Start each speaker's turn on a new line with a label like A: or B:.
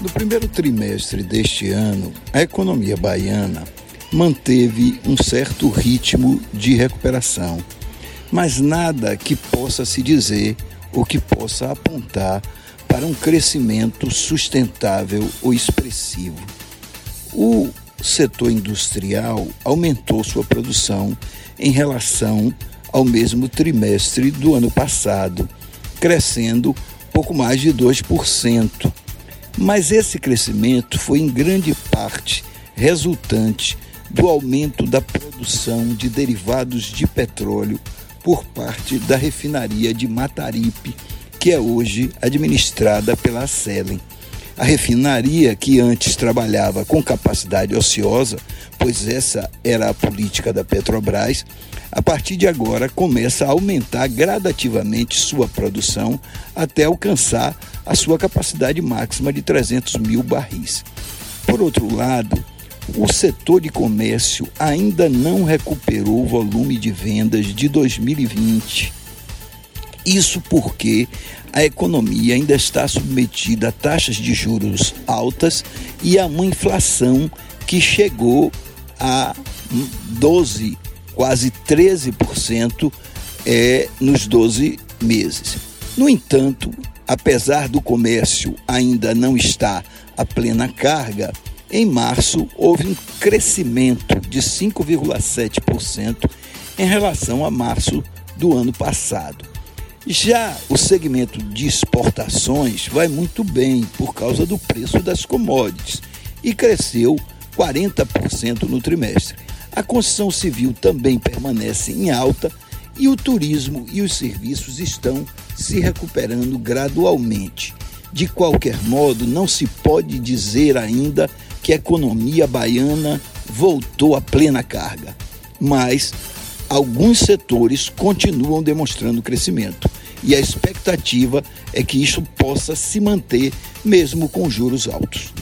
A: No primeiro trimestre deste ano, a economia baiana manteve um certo ritmo de recuperação, mas nada que possa se dizer ou que possa apontar para um crescimento sustentável ou expressivo. O setor industrial aumentou sua produção em relação ao mesmo trimestre do ano passado, crescendo pouco mais de 2%. Mas esse crescimento foi em grande parte resultante do aumento da produção de derivados de petróleo por parte da refinaria de Mataripe, que é hoje administrada pela Selen. A refinaria, que antes trabalhava com capacidade ociosa, pois essa era a política da Petrobras, a partir de agora começa a aumentar gradativamente sua produção até alcançar a sua capacidade máxima de 300 mil barris. Por outro lado, o setor de comércio ainda não recuperou o volume de vendas de 2020. Isso porque a economia ainda está submetida a taxas de juros altas e a uma inflação que chegou a 12, quase 13% é, nos 12 meses. No entanto, apesar do comércio ainda não estar a plena carga, em março houve um crescimento de 5,7% em relação a março do ano passado. Já o segmento de exportações vai muito bem por causa do preço das commodities e cresceu 40% no trimestre. A construção civil também permanece em alta e o turismo e os serviços estão se recuperando gradualmente. De qualquer modo, não se pode dizer ainda que a economia baiana voltou à plena carga, mas alguns setores continuam demonstrando crescimento e a expectativa é que isso possa se manter mesmo com juros altos.